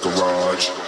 paradise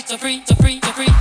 so free, so free, so free.